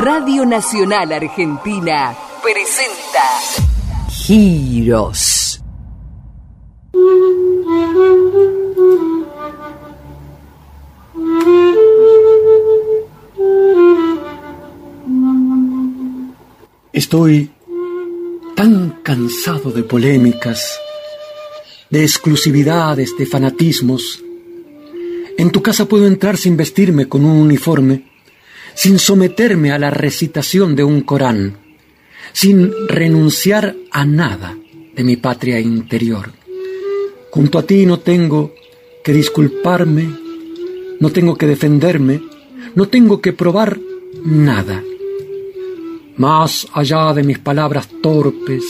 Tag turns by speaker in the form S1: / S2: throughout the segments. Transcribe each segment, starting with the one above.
S1: Radio Nacional Argentina presenta Giros.
S2: Estoy tan cansado de polémicas, de exclusividades, de fanatismos. En tu casa puedo entrar sin vestirme con un uniforme, sin someterme a la recitación de un Corán, sin renunciar a nada de mi patria interior. Junto a ti no tengo que disculparme, no tengo que defenderme, no tengo que probar nada. Más allá de mis palabras torpes,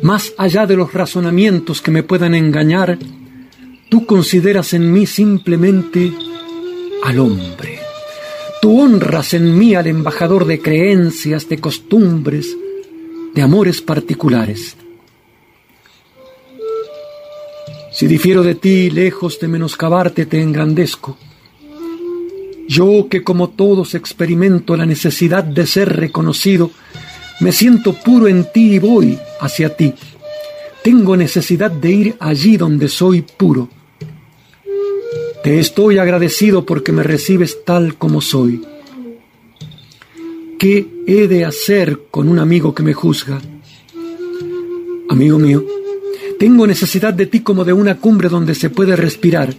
S2: más allá de los razonamientos que me puedan engañar, tú consideras en mí simplemente al hombre. Tú honras en mí al embajador de creencias, de costumbres, de amores particulares. Si difiero de ti, lejos de menoscabarte, te engrandezco. Yo que como todos experimento la necesidad de ser reconocido, me siento puro en ti y voy hacia ti. Tengo necesidad de ir allí donde soy puro. Te estoy agradecido porque me recibes tal como soy. ¿Qué he de hacer con un amigo que me juzga? Amigo mío, tengo necesidad de ti como de una cumbre donde se puede respirar.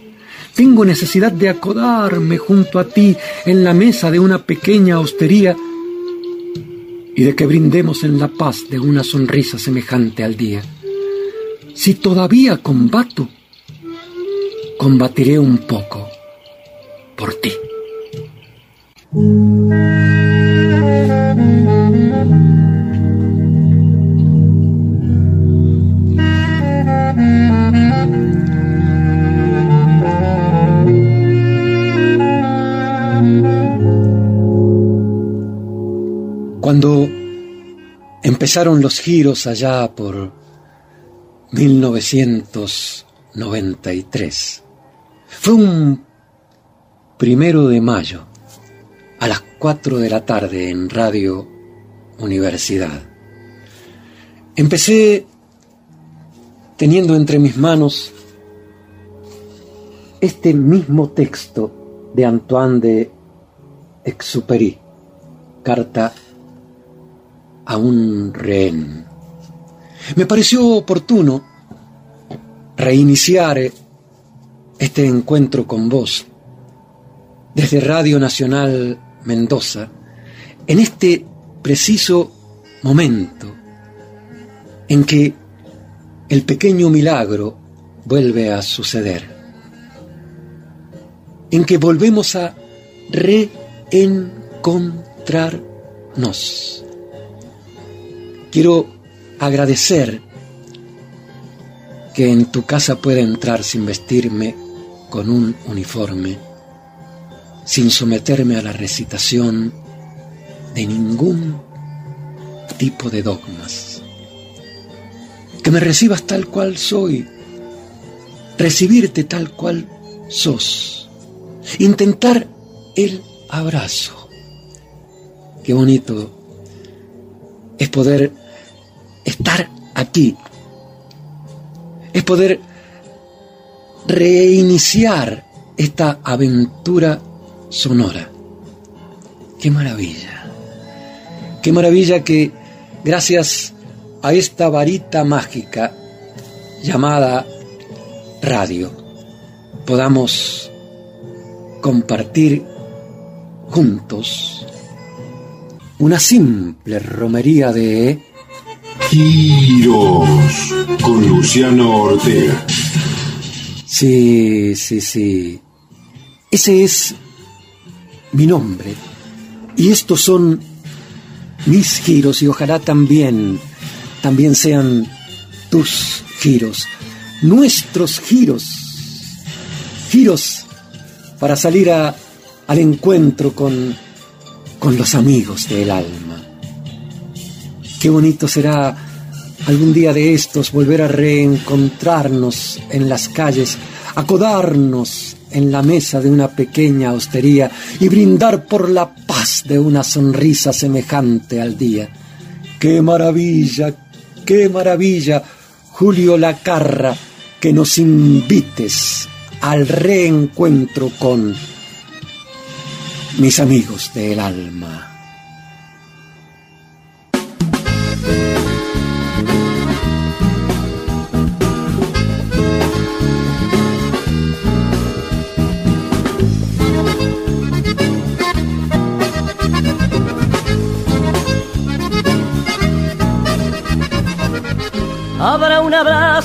S2: Tengo necesidad de acodarme junto a ti en la mesa de una pequeña hostería y de que brindemos en la paz de una sonrisa semejante al día. Si todavía combato, combatiré un poco por ti. Cuando empezaron los giros allá por 1993, fue un primero de mayo a las 4 de la tarde en Radio Universidad. Empecé teniendo entre mis manos este mismo texto de Antoine de Exupéry, Carta a un rehén. Me pareció oportuno reiniciar este encuentro con vos desde Radio Nacional Mendoza en este preciso momento en que el pequeño milagro vuelve a suceder, en que volvemos a reencontrarnos. Quiero agradecer que en tu casa pueda entrar sin vestirme con un uniforme, sin someterme a la recitación de ningún tipo de dogmas. Que me recibas tal cual soy, recibirte tal cual sos, intentar el abrazo. Qué bonito es poder estar aquí, es poder reiniciar esta aventura sonora. Qué maravilla, qué maravilla que gracias a esta varita mágica llamada radio podamos compartir juntos una simple romería de
S3: Giros con Luciano Ortega.
S2: Sí, sí, sí. Ese es mi nombre. Y estos son mis giros y ojalá también, también sean tus giros, nuestros giros. Giros para salir al encuentro con, con los amigos del alma. Qué bonito será algún día de estos volver a reencontrarnos en las calles, acodarnos en la mesa de una pequeña hostería y brindar por la paz de una sonrisa semejante al día. ¡Qué maravilla! ¡Qué maravilla! Julio Lacarra, que nos invites al reencuentro con mis amigos del alma.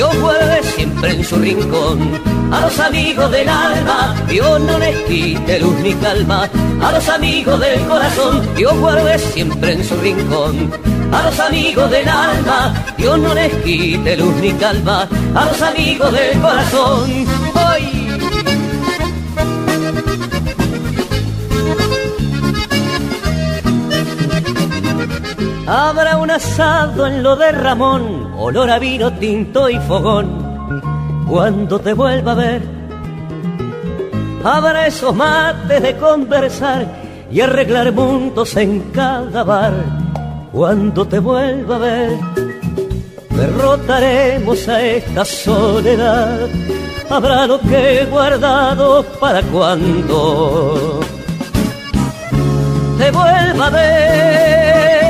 S4: Dios vuelve siempre en su rincón. A los amigos del alma, Dios no les quite luz ni calma. A los amigos del corazón, Dios guarde siempre en su rincón. A los amigos del alma, Dios no les quite luz ni calma. A los amigos del corazón, hoy. Habrá un asado en lo de Ramón, olor a vino tinto y fogón cuando te vuelva a ver. Habrá esos mates de conversar y arreglar mundos en cada bar cuando te vuelva a ver. Derrotaremos a esta soledad, habrá lo que he guardado para cuando te vuelva a ver.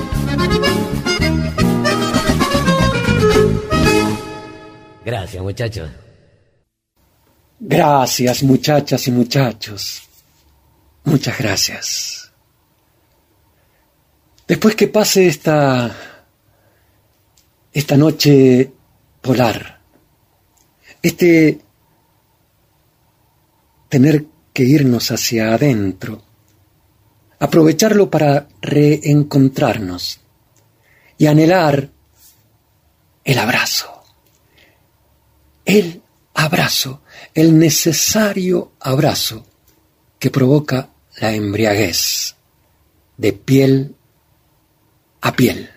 S4: Muchachos.
S2: Gracias, muchachas y muchachos. Muchas gracias. Después que pase esta esta noche polar, este tener que irnos hacia adentro, aprovecharlo para reencontrarnos y anhelar el abrazo, el abrazo el necesario abrazo que provoca la embriaguez de piel a piel.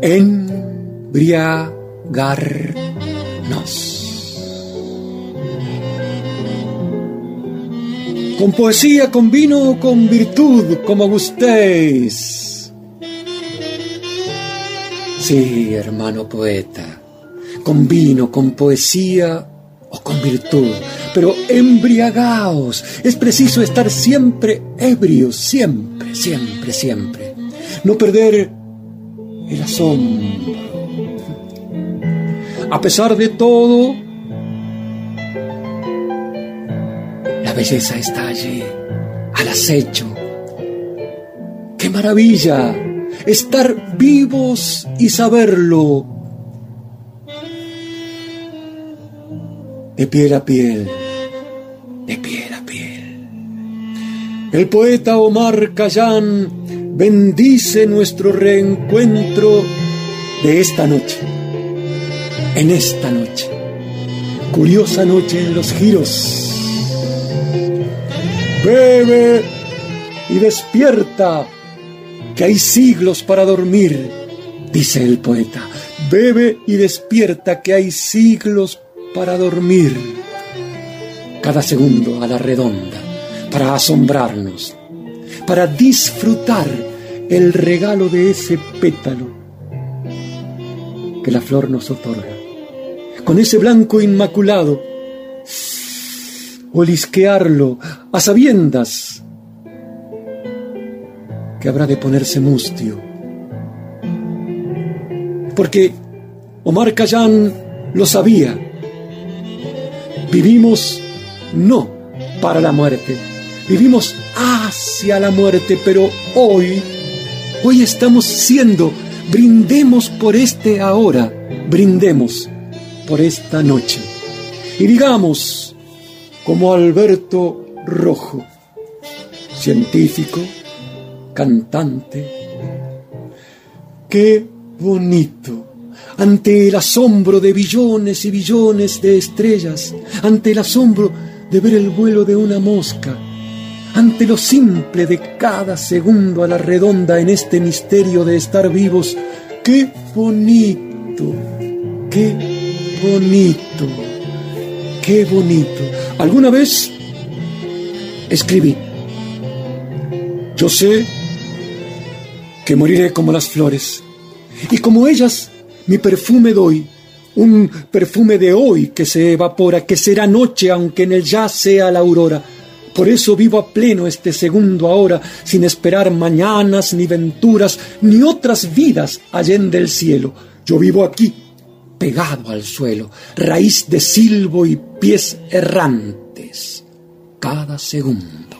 S2: Embriagarnos. Con poesía, con vino o con virtud, como gustéis. Sí, hermano poeta, con vino, con poesía o con virtud, pero embriagaos. Es preciso estar siempre ebrios, siempre, siempre, siempre. No perder el asombro. A pesar de todo, belleza está allí, al acecho. ¡Qué maravilla! Estar vivos y saberlo. De piel a piel, de piel a piel. El poeta Omar Khayyam bendice nuestro reencuentro de esta noche, en esta noche, curiosa noche en los giros. Bebe y despierta, que hay siglos para dormir, dice el poeta. Bebe y despierta, que hay siglos para dormir. Cada segundo a la redonda, para asombrarnos, para disfrutar el regalo de ese pétalo que la flor nos otorga. Con ese blanco inmaculado, olisquearlo a sabiendas que habrá de ponerse mustio. Porque Omar Khayyam lo sabía. Vivimos no para la muerte, vivimos hacia la muerte, pero hoy, hoy estamos siendo, brindemos por este ahora, brindemos por esta noche. Y digamos, como Alberto Rojo, científico, cantante, qué bonito ante el asombro de billones y billones de estrellas, ante el asombro de ver el vuelo de una mosca, ante lo simple de cada segundo a la redonda en este misterio de estar vivos. ¡Qué bonito! ¡Qué bonito! ¡Qué bonito! Alguna vez escribí, yo sé que moriré como las flores, y como ellas mi perfume doy, un perfume de hoy que se evapora, que será noche aunque en el ya sea la aurora. Por eso vivo a pleno este segundo ahora, sin esperar mañanas, ni venturas, ni otras vidas allende del cielo. Yo vivo aquí, pegado al suelo, raíz de silbo y pies errantes. Cada segundo,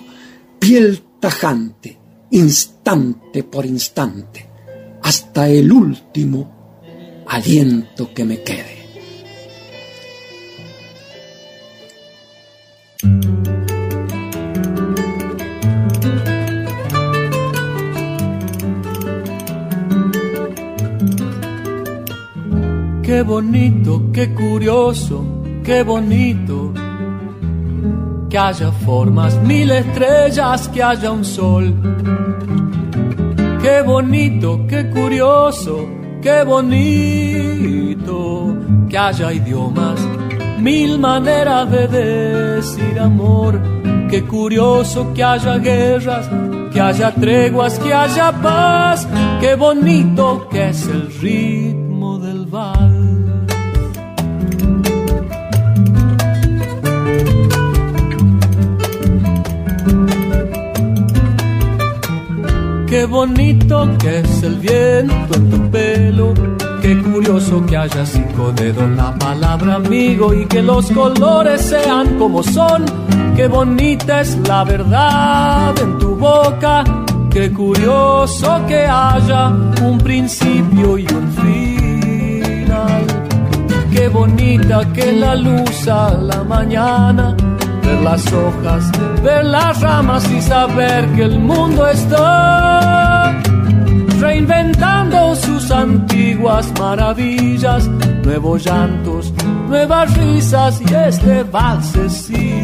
S2: piel tajante, instante por instante, hasta el último aliento que me quede.
S5: Qué bonito, qué curioso, qué bonito. Que haya formas, mil estrellas, que haya un sol. Qué bonito, qué curioso, qué bonito que haya idiomas, mil maneras de decir amor, qué curioso que haya guerras, que haya treguas, que haya paz, qué bonito que es el ritmo del val. Qué bonito que es el viento en tu pelo. Qué curioso que haya cinco dedos la palabra amigo y que los colores sean como son. Qué bonita es la verdad en tu boca. Qué curioso que haya un principio y un final. Qué bonita que la luz a la mañana ver las hojas, ver las ramas y saber que el mundo está reinventando sus antiguas maravillas, nuevos llantos, nuevas risas y este valsecito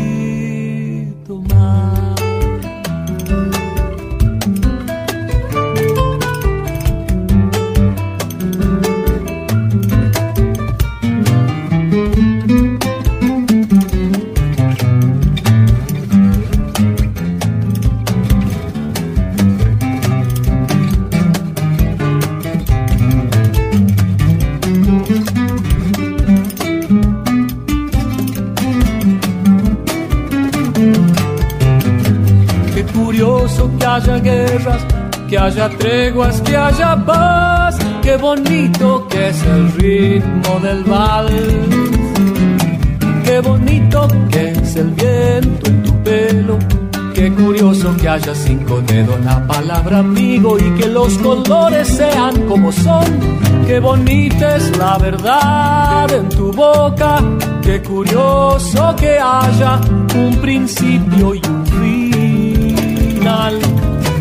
S5: que haya treguas, que haya paz, qué bonito que es el ritmo del vals. Qué bonito que es el viento en tu pelo. Qué curioso que haya cinco dedos la palabra amigo y que los colores sean como son. Qué bonita es la verdad en tu boca. Qué curioso que haya un principio y un final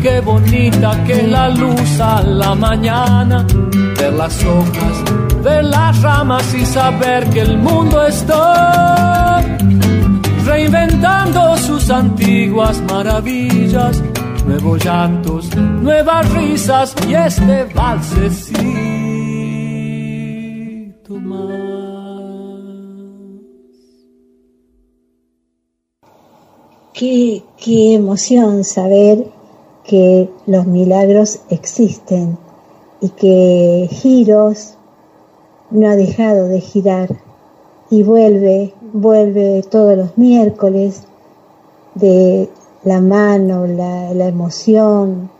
S5: qué bonita que la luz a la mañana, ver las hojas, ver las ramas y saber que el mundo está reinventando sus antiguas maravillas, nuevos llantos, nuevas risas y este valsecito más.
S6: Qué, qué emoción saber que los milagros existen y que Giros no ha dejado de girar y vuelve, vuelve todos los miércoles de la mano, la, emoción,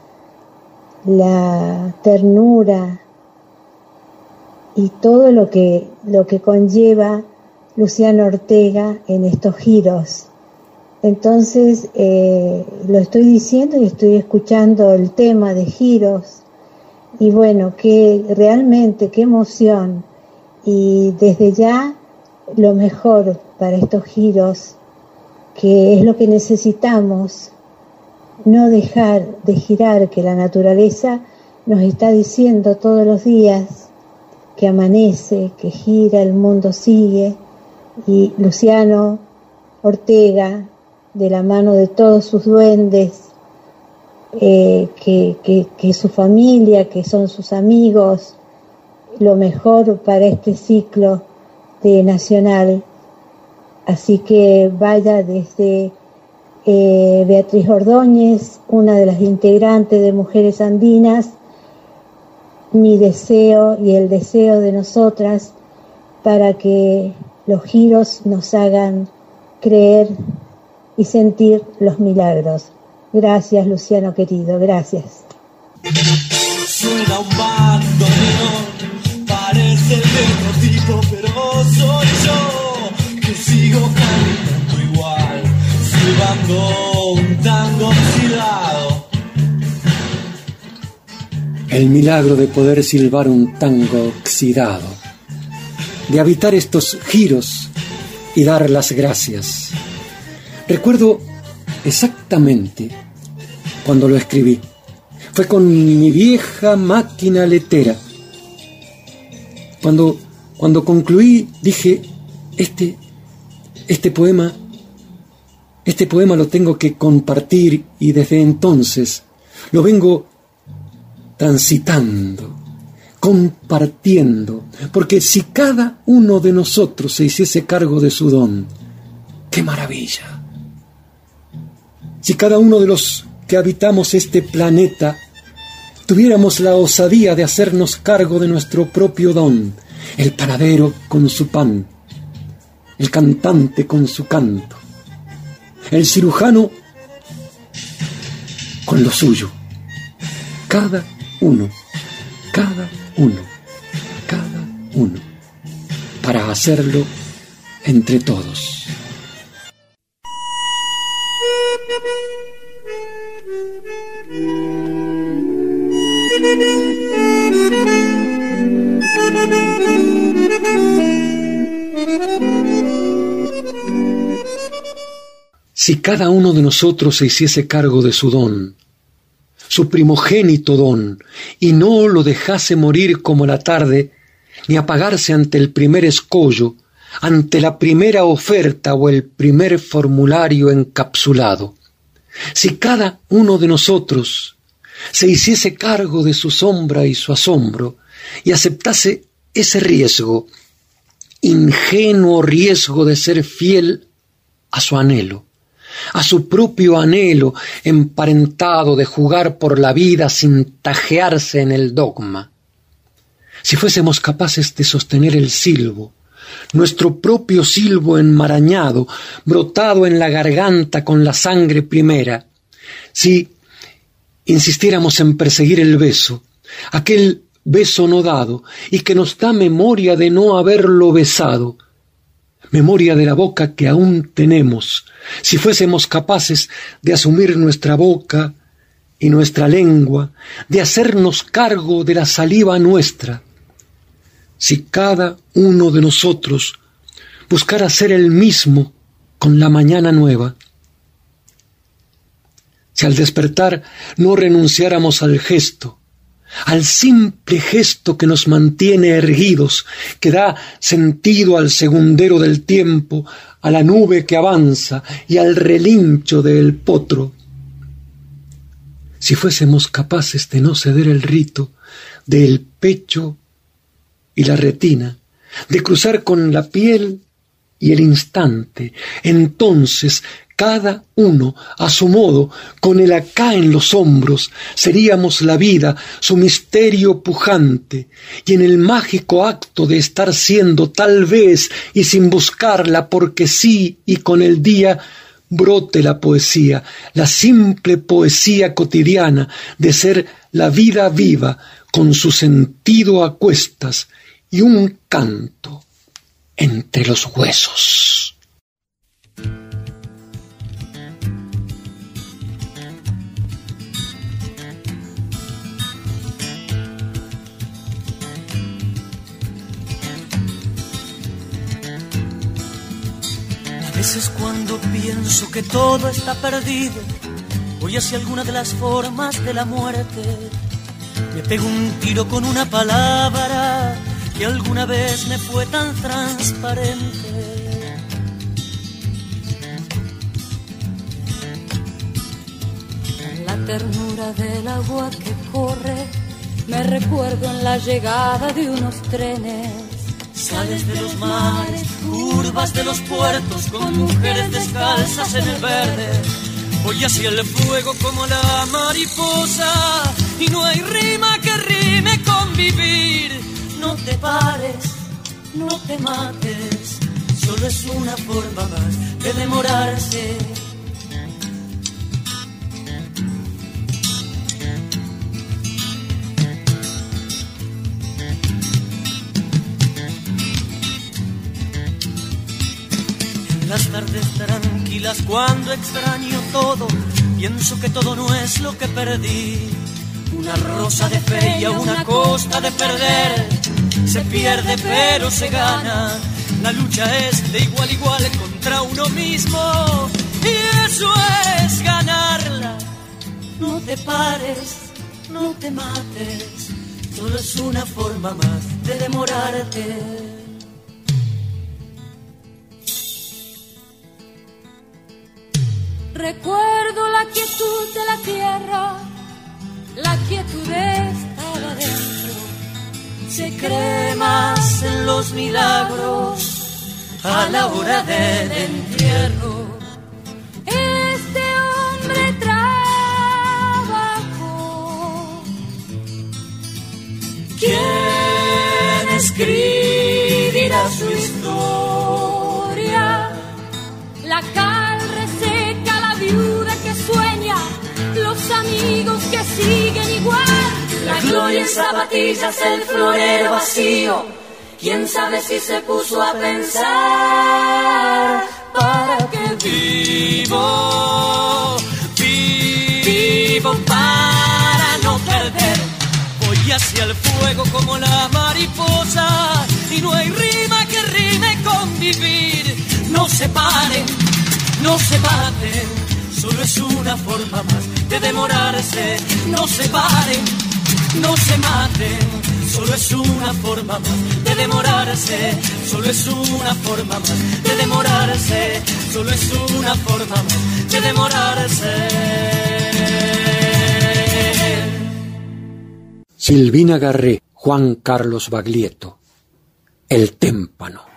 S6: la ternura y todo lo que, lo que conlleva Luciano Ortega en estos giros entonces, eh, lo estoy diciendo y estoy escuchando el tema de giros. Y bueno, que realmente, qué emoción. Y desde ya, lo mejor para estos giros, que es lo que necesitamos, no dejar de girar, que la naturaleza nos está diciendo todos los días que amanece, que gira, el mundo sigue. Y Luciano Ortega, de la mano de todos sus duendes, eh, que, su familia, que son sus amigos, lo mejor para este ciclo de Nacional. Así que vaya desde eh, Beatriz Ordóñez, una de las integrantes de Mujeres Andinas, mi deseo y el deseo de nosotras para que los giros nos hagan creer y sentir los milagros. Gracias, Luciano querido, gracias.
S7: Suena un parece el mismo tipo, pero soy yo que sigo caminando igual, silbando un tango oxidado.
S2: El milagro de poder silbar un tango oxidado, de habitar estos giros y dar las gracias Recuerdo exactamente cuando lo escribí. Fue con mi vieja máquina letera. Cuando, cuando concluí dije, este, este poema, este poema lo tengo que compartir y desde entonces lo vengo transitando, compartiendo, porque si cada uno de nosotros se hiciese cargo de su don, qué maravilla si cada uno de los que habitamos este planeta tuviéramos la osadía de hacernos cargo de nuestro propio don, el panadero con su pan, el cantante con su canto, el cirujano con lo suyo, cada uno, cada uno, cada uno, para hacerlo entre todos. Si cada uno de nosotros se hiciese cargo de su don, su primogénito don, y no lo dejase morir como la tarde, ni apagarse ante el primer escollo, ante la primera oferta o el primer formulario encapsulado. Si cada uno de nosotros se hiciese cargo de su sombra y su asombro y aceptase ese riesgo, ingenuo riesgo de ser fiel a su anhelo, a su propio anhelo emparentado de jugar por la vida sin tajearse en el dogma. Si fuésemos capaces de sostener el silbo, nuestro propio silbo enmarañado, brotado en la garganta con la sangre primera, si insistiéramos en perseguir el beso, aquel beso no dado y que nos da memoria de no haberlo besado, memoria de la boca que aún tenemos, si fuésemos capaces de asumir nuestra boca y nuestra lengua, de hacernos cargo de la saliva nuestra, si cada uno de nosotros buscara ser el mismo con la mañana nueva, si al despertar no renunciáramos al gesto, al simple gesto que nos mantiene erguidos, que da sentido al segundero del tiempo, a la nube que avanza y al relincho del potro. Si fuésemos capaces de no ceder el rito del pecho y la retina, de cruzar con la piel y el instante, entonces cada uno a su modo, con el acá en los hombros, seríamos la vida, su misterio pujante, y en el mágico acto de estar siendo tal vez y sin buscarla porque sí y con el día, brote la poesía, la simple poesía cotidiana de ser la vida viva con su sentido a cuestas y un canto entre los huesos.
S8: veces cuando pienso que todo está perdido, voy hacia alguna de las formas de la muerte. Me pego un tiro con una palabra que alguna vez me fue tan transparente.
S9: La ternura del agua que corre, me recuerdo en la llegada de unos trenes
S8: Sales de los mares, curvas de los puertos, con mujeres descalzas en el verde. Voy hacia el fuego como la mariposa, y no hay rima que rime con vivir. No te pares, no te mates, solo es una forma más de demorarse. Las tardes tranquilas cuando extraño todo, pienso que todo no es lo que perdí. Una rosa de fe y a una costa de perder, se pierde pero se gana. La lucha es de igual a igual contra uno mismo y eso es ganarla. No te pares, no te mates, solo es una forma más de demorarte.
S9: Recuerdo la quietud de la tierra, la quietud dentro.
S8: Se cree más en los milagros a la hora del entierro.
S9: Este hombre trabajó.
S8: ¿Quién escribirá su historia?
S9: La sueña, los amigos que siguen igual.
S8: La gloria en zapatillas, el florero vacío. Quién sabe si se puso a pensar para que vivo, vivo para no perder. Voy hacia el fuego como la mariposa y no hay rima que rime con vivir. No se paren, no se paren solo es una forma más de demorarse. No se paren, no se maten, solo es una forma más de demorarse. Solo es una forma más de demorarse. Solo es una forma más de demorarse.
S2: Silvina Garré, Juan Carlos Baglietto, El témpano.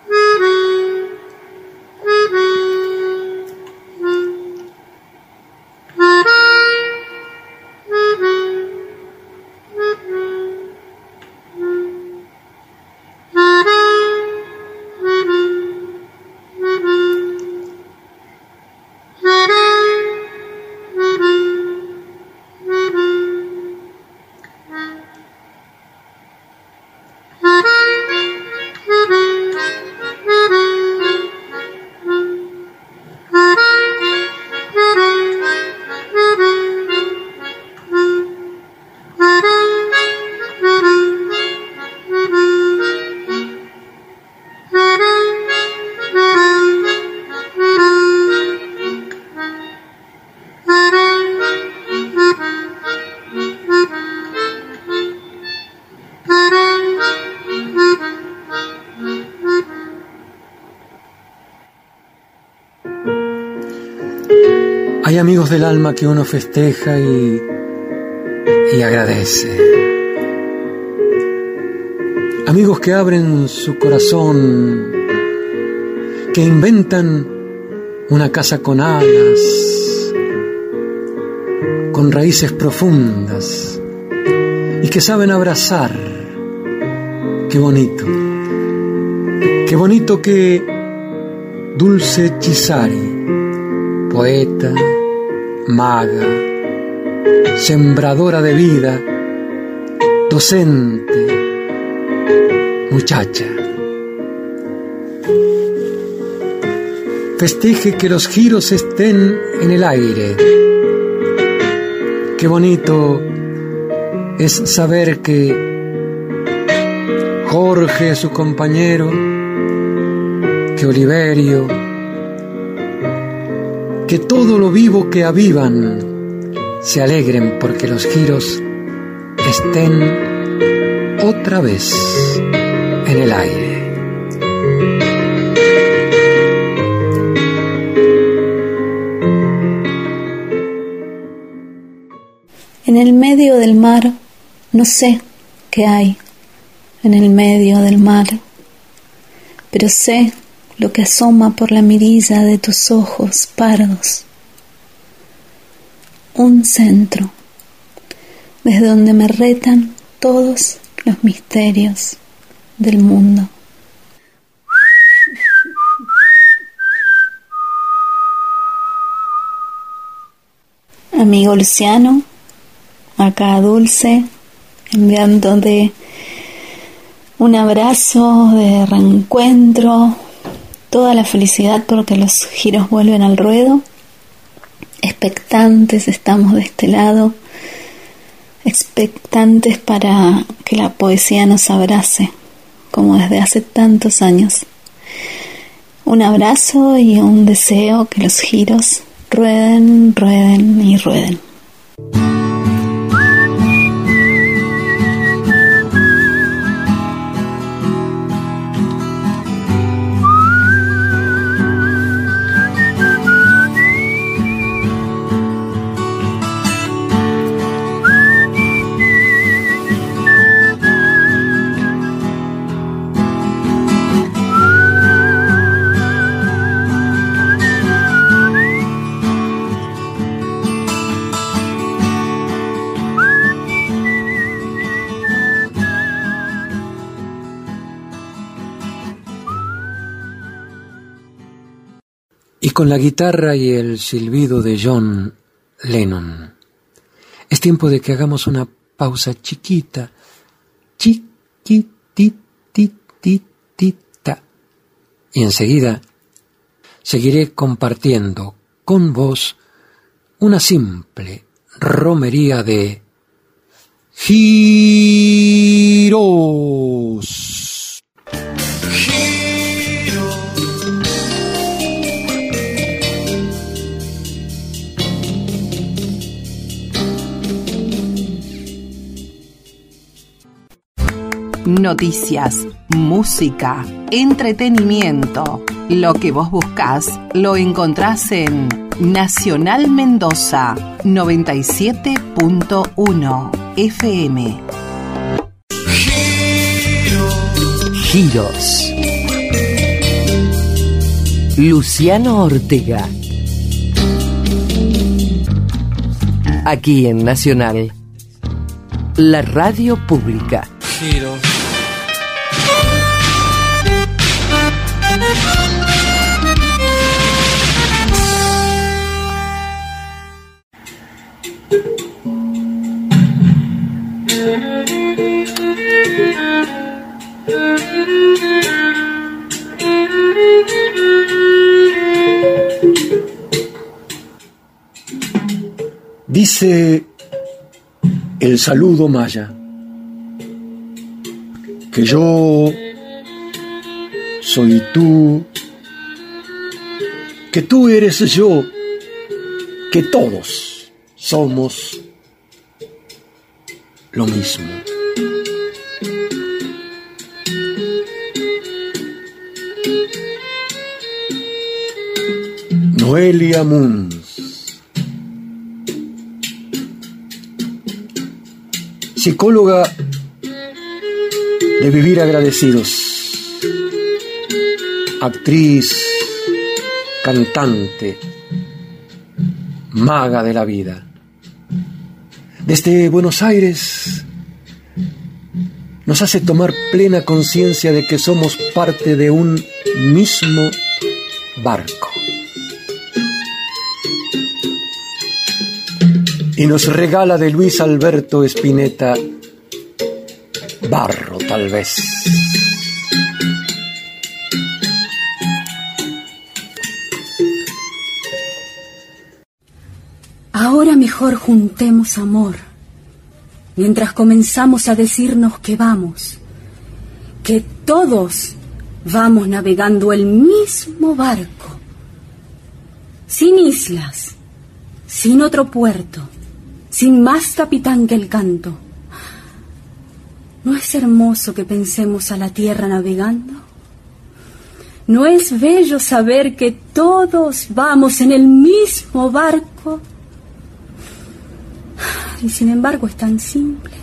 S2: Del alma que uno festeja y, y agradece. Amigos que abren su corazón, que inventan una casa con alas, con raíces profundas y que saben abrazar. Qué bonito. Qué bonito que Dulce Chisari, poeta, maga, sembradora de vida, docente, muchacha. Festeje que los giros estén en el aire. Qué bonito es saber que Jorge, su compañero, que Oliverio, que todo lo vivo que avivan se alegren porque los giros estén otra vez en el aire.
S10: En el medio del mar no sé qué hay en el medio del mar, pero sé lo que asoma por la mirilla de tus ojos pardos. Un centro, desde donde me retan todos los misterios del mundo. Amigo Luciano, acá Dulce, enviándote un abrazo de reencuentro, toda la felicidad porque los giros vuelven al ruedo. Expectantes estamos de este lado, expectantes para que la poesía nos abrace, como desde hace tantos años. Un abrazo y un deseo que los giros rueden, rueden y rueden.
S2: Con la guitarra y el silbido de John Lennon. Es tiempo de que hagamos una pausa chiquita, chiquitititita, y enseguida seguiré compartiendo con vos una simple romería de giros.
S1: Noticias, música, entretenimiento. Lo que vos buscás lo encontrás en Nacional Mendoza 97.1 FM. Giros. Luciano Ortega. Aquí en Nacional. La radio pública.
S7: Giros.
S2: Dice el saludo maya que yo soy tú, que tú eres yo, que todos somos lo mismo. Noelia Munz psicóloga de vivir agradecidos, actriz, cantante, maga de la vida. Desde Buenos Aires nos hace tomar plena conciencia de que somos parte de un mismo barco. Y nos regala de Luis Alberto Spinetta barro tal vez.
S11: Ahora mejor juntemos amor, mientras comenzamos a decirnos que vamos, que todos vamos navegando el mismo barco, sin islas, sin otro puerto, sin más capitán que el canto. ¿No es hermoso que pensemos a la tierra navegando? ¿No es bello saber que todos vamos en el mismo barco? Y sin embargo es tan simple.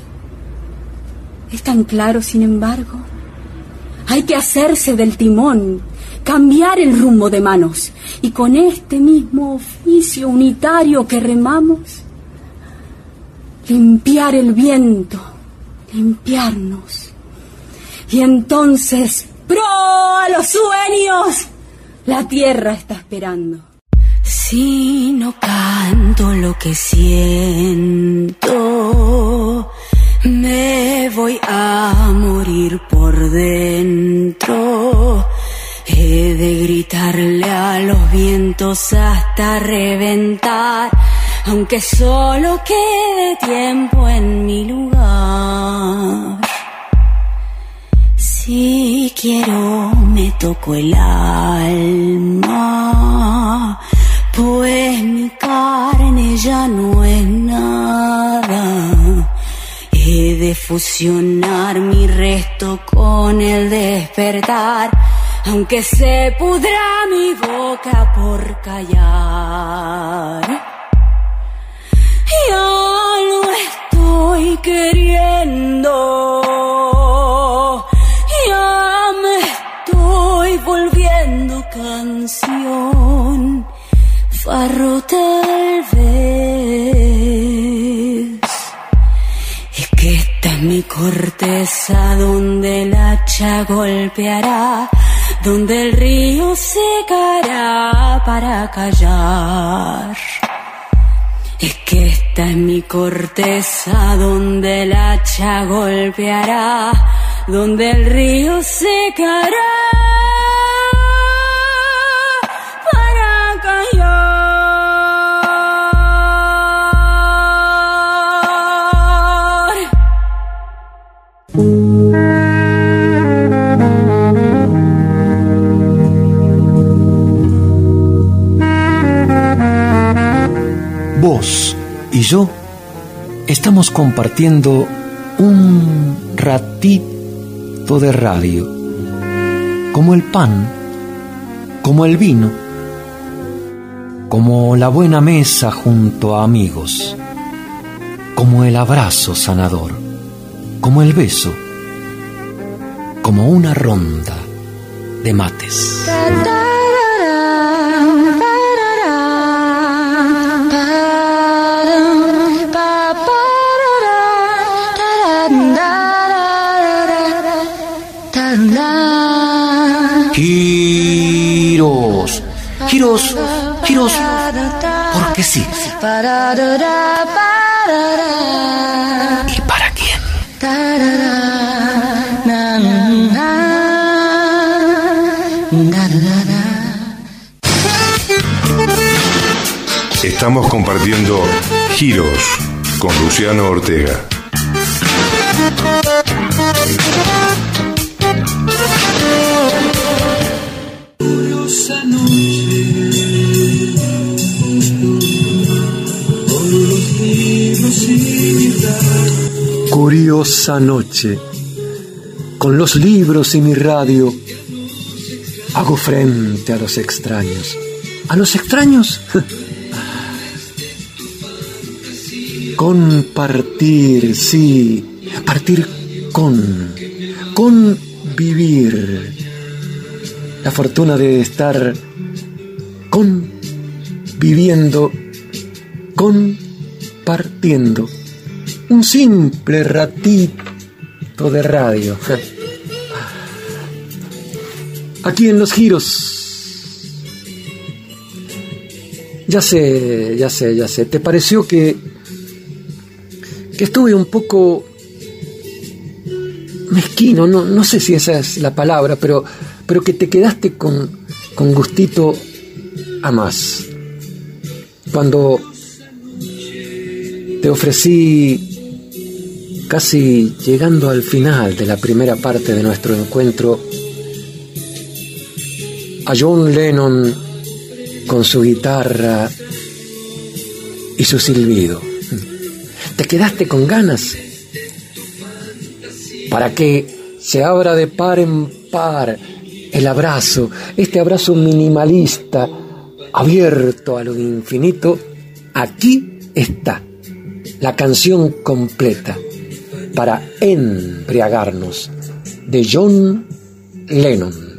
S11: Es tan claro, sin embargo. Hay que hacerse del timón, cambiar el rumbo de manos y con este mismo oficio unitario que remamos, limpiar el viento, limpiarnos. Y entonces, pro a los sueños, la tierra está esperando.
S9: Si no canto lo que siento, me voy a morir por dentro. He de gritarle a los vientos hasta reventar, aunque solo quede tiempo en mi lugar. Si quiero me toco el alma, pues mi carne ya no es nada. He de fusionar mi resto con el despertar, aunque se pudra mi boca por callar. Ya no estoy queriendo, ya me estoy volviendo canción, farro tal vez. Es que esta es mi corteza donde el hacha golpeará, donde el río secará para callar. Es que esta es mi corteza donde el hacha golpeará, donde el río secará
S2: y yo estamos compartiendo un ratito de radio, como el pan, como el vino, como la buena mesa junto a amigos, como el abrazo sanador, como el beso, como una ronda de mates. Sí. ¿Y para quién?
S3: Estamos compartiendo Giros con Luciano Ortega.
S7: Curiosa noche. Con los libros y mi radio
S2: hago frente a los extraños. ¿A los extraños? Compartir, sí. Partir con, con vivir. La fortuna de estar con viviendo, compartiendo. Un simple ratito de radio. Aquí en los giros. Ya sé, ya sé, ya sé. ¿Te pareció que que estuve un poco mezquino, no, no sé si esa es la palabra, pero, pero que te quedaste con, con gustito a más. Cuando te ofrecí, casi llegando al final de la primera parte de nuestro encuentro, a John Lennon con su guitarra y su silbido te quedaste con ganas. Para que se abra de par en par el abrazo, este abrazo minimalista, abierto a lo infinito, aquí está la canción completa para embriagarnos de John Lennon.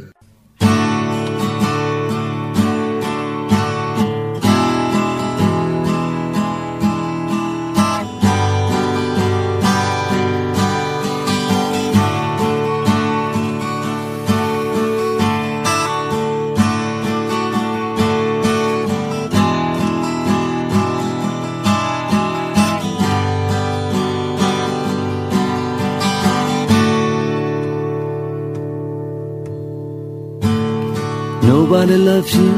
S12: Loves you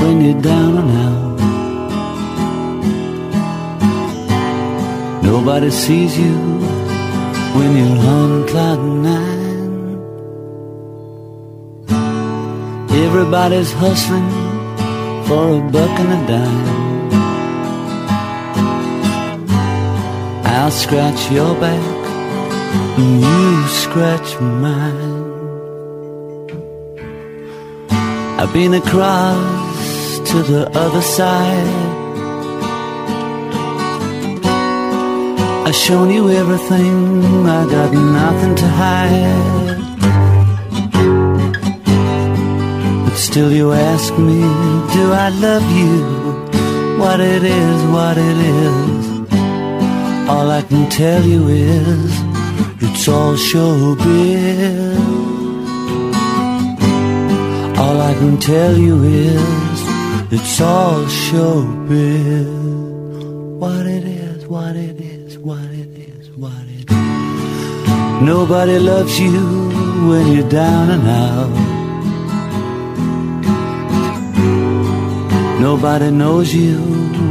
S12: when you're down and out. Nobody sees you when you're on cloud nine. Everybody's hustling for a buck and a dime. I'll scratch your back and you scratch mine. I've been across to the other side. I've shown you everything, I got nothing to hide. But still, you ask me, do I love you? What it is, what it is. All I can tell you is, it's all showbiz. All I can tell you is it's all showbiz. What it is, what it is, what it is, what it is. Nobody loves you when you're down and out. Nobody knows you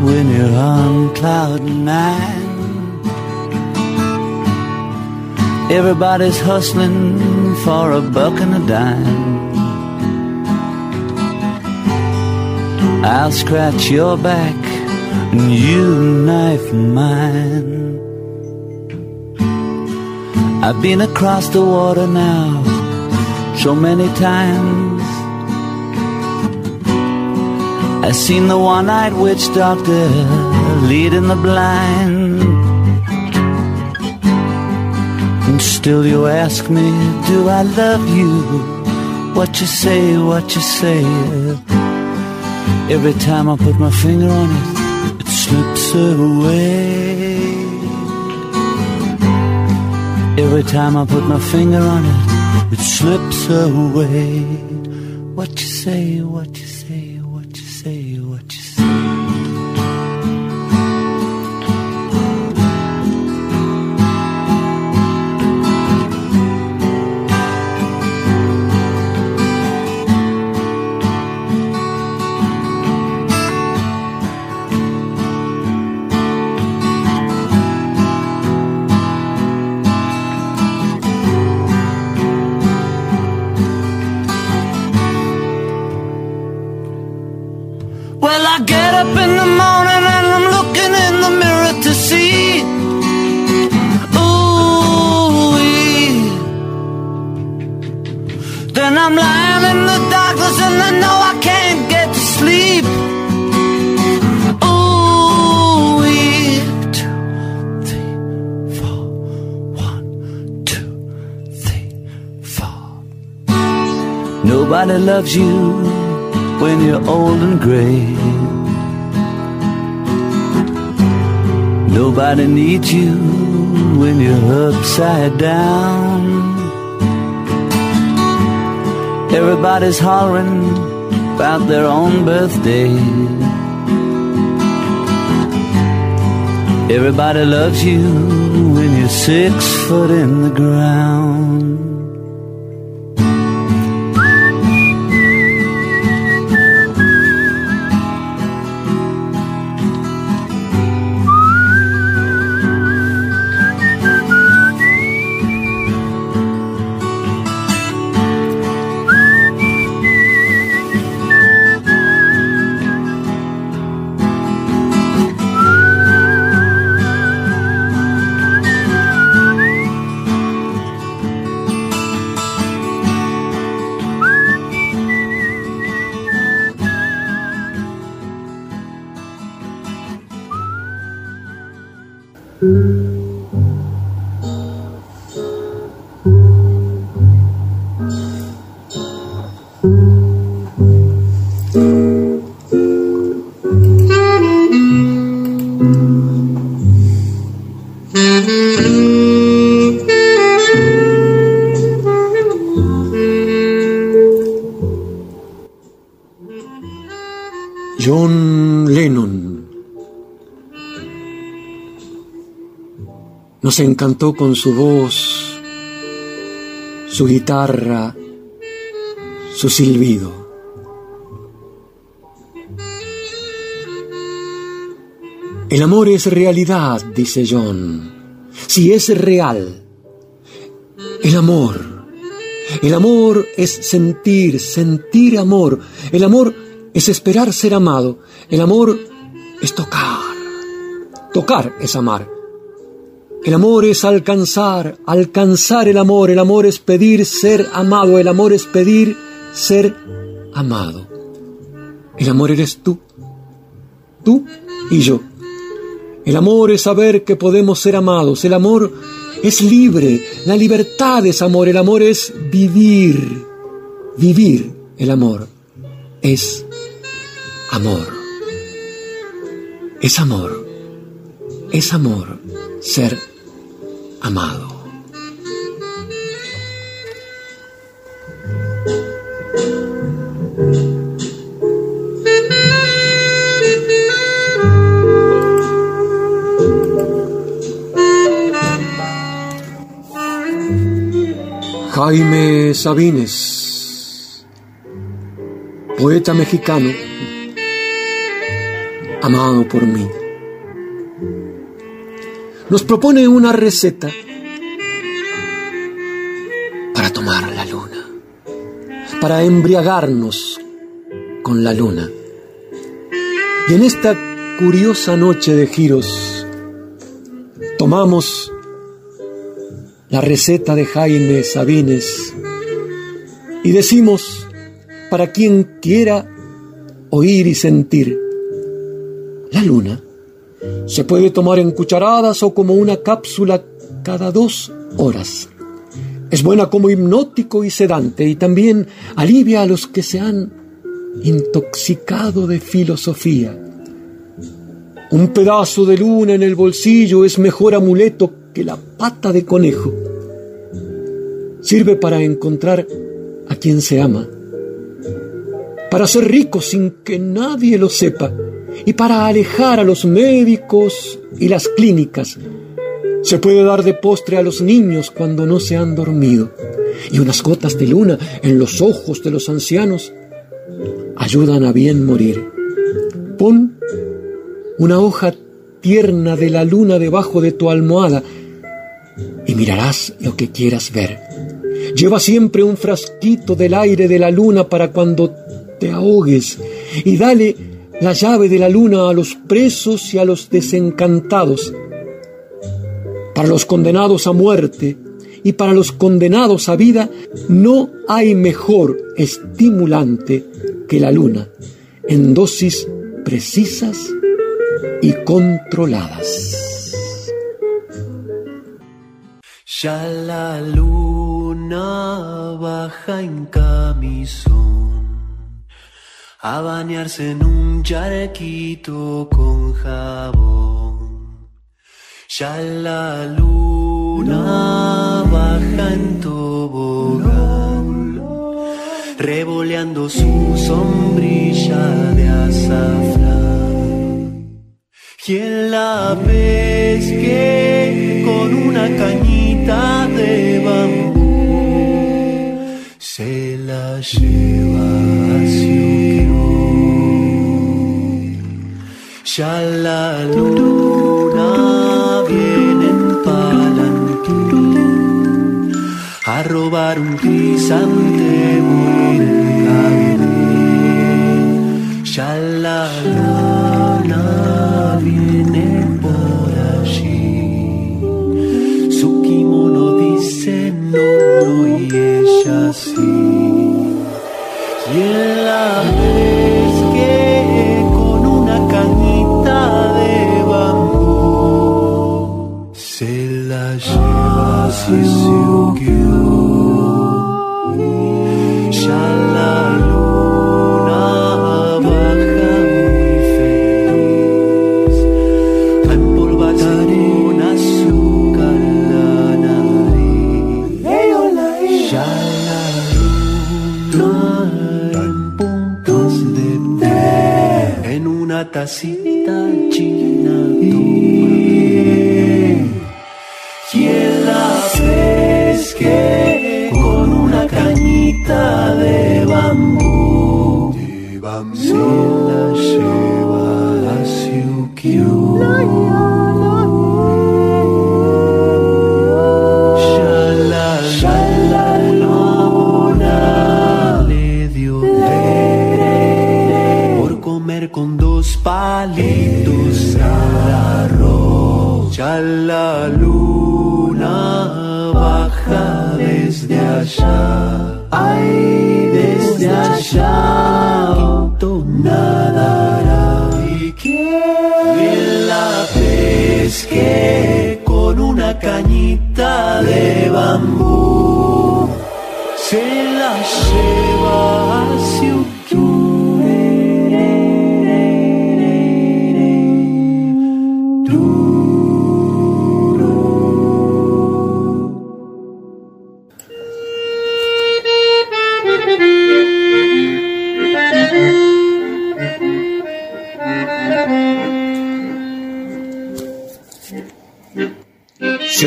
S12: when you're on cloud nine. Everybody's hustling for a buck and a dime. I'll scratch your back and you knife mine. I've been across the water now so many times. I've seen the one eyed witch doctor leading the blind. And still you ask me, do I love you? What you say, what you say. Every time I put my finger on it, it slips away. Every time I put my finger on it, it slips away. What you say, what you say, what you say, what you say.
S13: Nobody loves you when you're old and gray. Nobody needs you when you're upside down. Everybody's hollering about their own birthday. Everybody loves you when you're six foot in the ground.
S2: Nos encantó con su voz, su guitarra, su silbido. El amor es realidad, dice John. Si es real, el amor. El amor es sentir, sentir amor. El amor es esperar ser amado. El amor es tocar. Tocar es amar. El amor es alcanzar, alcanzar el amor. El amor es pedir ser amado. El amor es pedir ser amado. El amor eres tú, tú y yo. El amor es saber que podemos ser amados. El amor es libre. La libertad es amor. El amor es vivir. Vivir el amor es amor. Es amor. Es amor ser amado. Jaime Sabines, poeta mexicano, amado por mí, nos propone una receta para tomar la luna, para embriagarnos con la luna. Y en esta curiosa noche de giros, tomamos la receta de Jaime Sabines y decimos para quien quiera oír y sentir, la luna se puede tomar en cucharadas o como una cápsula cada dos horas. Es buena como hipnótico y sedante y también alivia a los que se han intoxicado de filosofía. Un pedazo de luna en el bolsillo es mejor amuleto que la pata de conejo. Sirve para encontrar a quien se ama, para ser rico sin que nadie lo sepa y para alejar a los médicos y las clínicas. Se puede dar de postre a los niños cuando no se han dormido y unas gotas de luna en los ojos de los ancianos ayudan a bien morir. Pon una hoja tierna de la luna debajo de tu almohada y mirarás lo que quieras ver. Lleva siempre un frasquito del aire de la luna para cuando te ahogues y dale la llave de la luna a los presos y a los desencantados. Para los condenados a muerte y para los condenados a vida no hay mejor estimulante que la luna en dosis precisas y controladas.
S13: Ya la luna baja en camisón a bañarse en un charquito con jabón. Ya la luna baja en tobogán, revoleando su sombrilla de azafrán. Y en la pesque con una cañita de bambú se la lleva Ya la luna viene en palanquín a robar un crisantemo del Ya la luna viene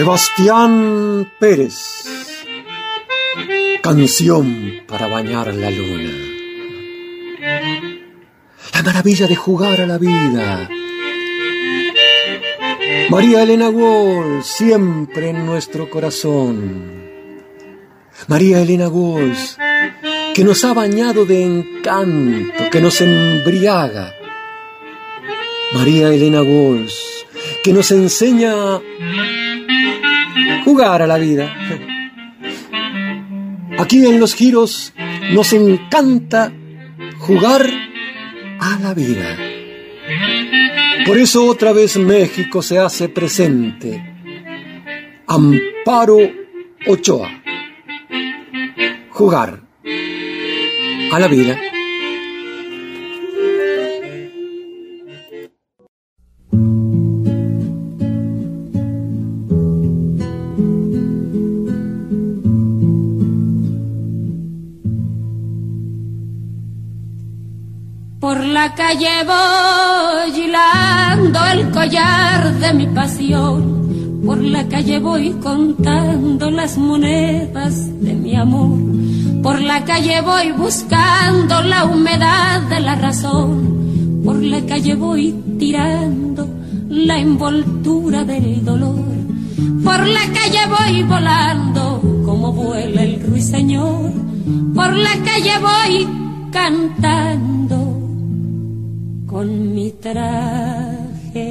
S2: Sebastián Pérez. Canción para bañar la luna. La maravilla de jugar a la vida. María Elena Walsh, siempre en nuestro corazón. María Elena Walsh, que nos ha bañado de encanto, que nos embriaga. María Elena Walsh, que nos enseña jugar a la vida. Aquí en los giros nos encanta jugar a la vida. Por eso otra vez México se hace presente. Amparo Ochoa. Jugar a la vida.
S14: La calle voy hilando el collar de mi pasión. Por la calle voy contando las monedas de mi amor. Por la calle voy buscando la humedad de la razón. Por la calle voy tirando la envoltura del dolor. Por la calle voy volando como vuela el ruiseñor. Por la calle voy cantando con mi traje,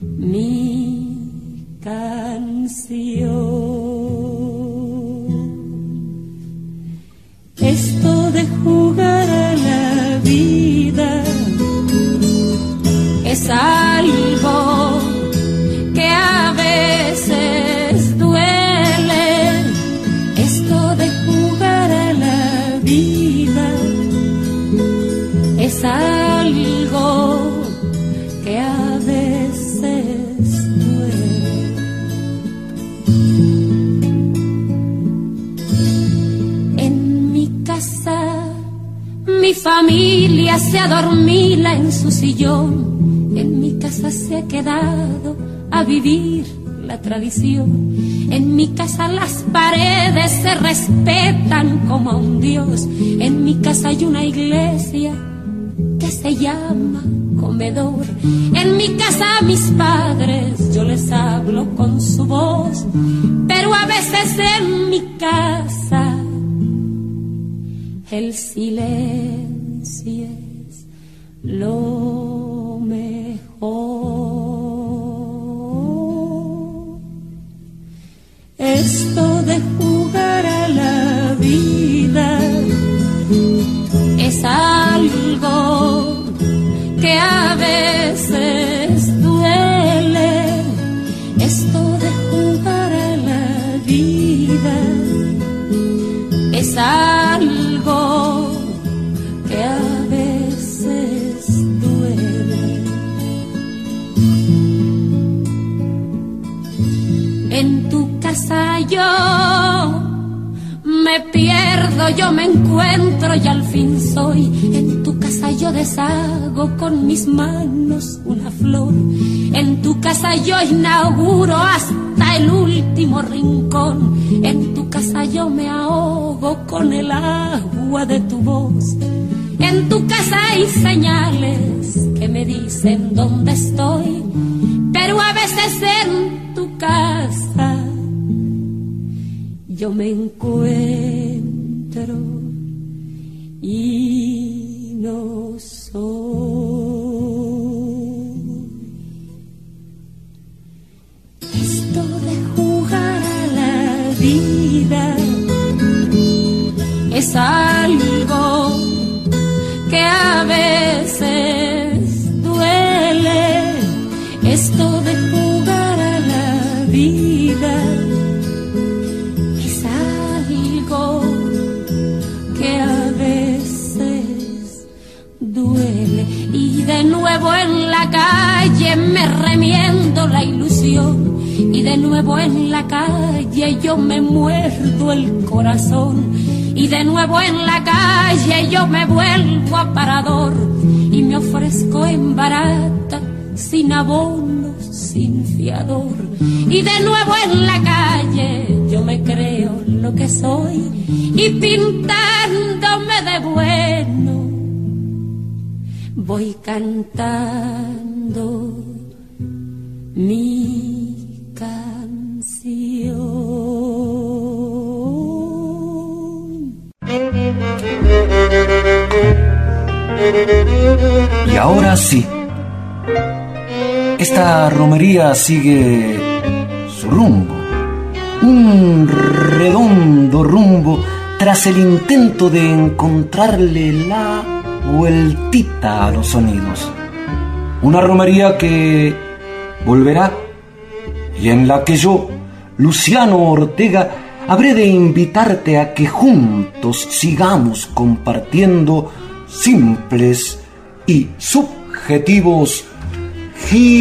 S14: mi canción. Esto de jugar a la vida familia se adormila en su sillón. En mi casa se ha quedado a vivir la tradición. En mi casa las paredes se respetan como a un dios. En mi casa hay una iglesia que se llama comedor. En mi casa a mis padres yo les hablo con su voz, pero a veces en mi casa el silencio es lo mejor. Esto de jugar a la vida es algo que a veces yo me encuentro y al fin soy. En tu casa yo deshago con mis manos una flor. En tu casa yo inauguro hasta el último rincón. En tu casa yo me ahogo con el agua de tu voz. En tu casa hay señales que me dicen dónde estoy. Pero a veces en tu casa yo me encuentro y me remiendo la ilusión. Y de nuevo en la calle yo me muerdo el corazón. Y de nuevo en la calle yo me vuelvo aparador. Y me ofrezco en barata, sin abono, sin fiador. Y de nuevo en la calle yo me creo lo que soy. Y pintándome de bueno voy cantando mi canción.
S2: Y ahora sí, esta romería sigue su rumbo, un redondo rumbo tras el intento de encontrarle la vueltita a los sonidos. Una romería que volverá y en la que yo, Luciano Ortega, habré de invitarte a que juntos sigamos compartiendo simples y subjetivos giros.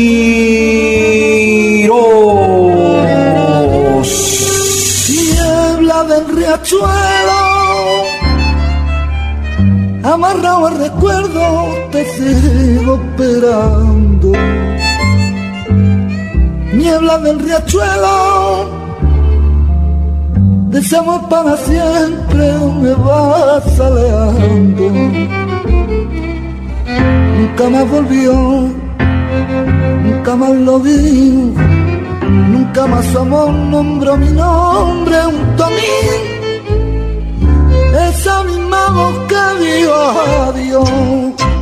S15: Del riachuelo, amarrado al recuerdo, te sigo esperando. Niebla del riachuelo, deseamos para siempre, me vas alejando. Nunca más volvió, nunca más lo vi, nunca más su amor nombró mi nombre a mí esa misma voz que digo adiós.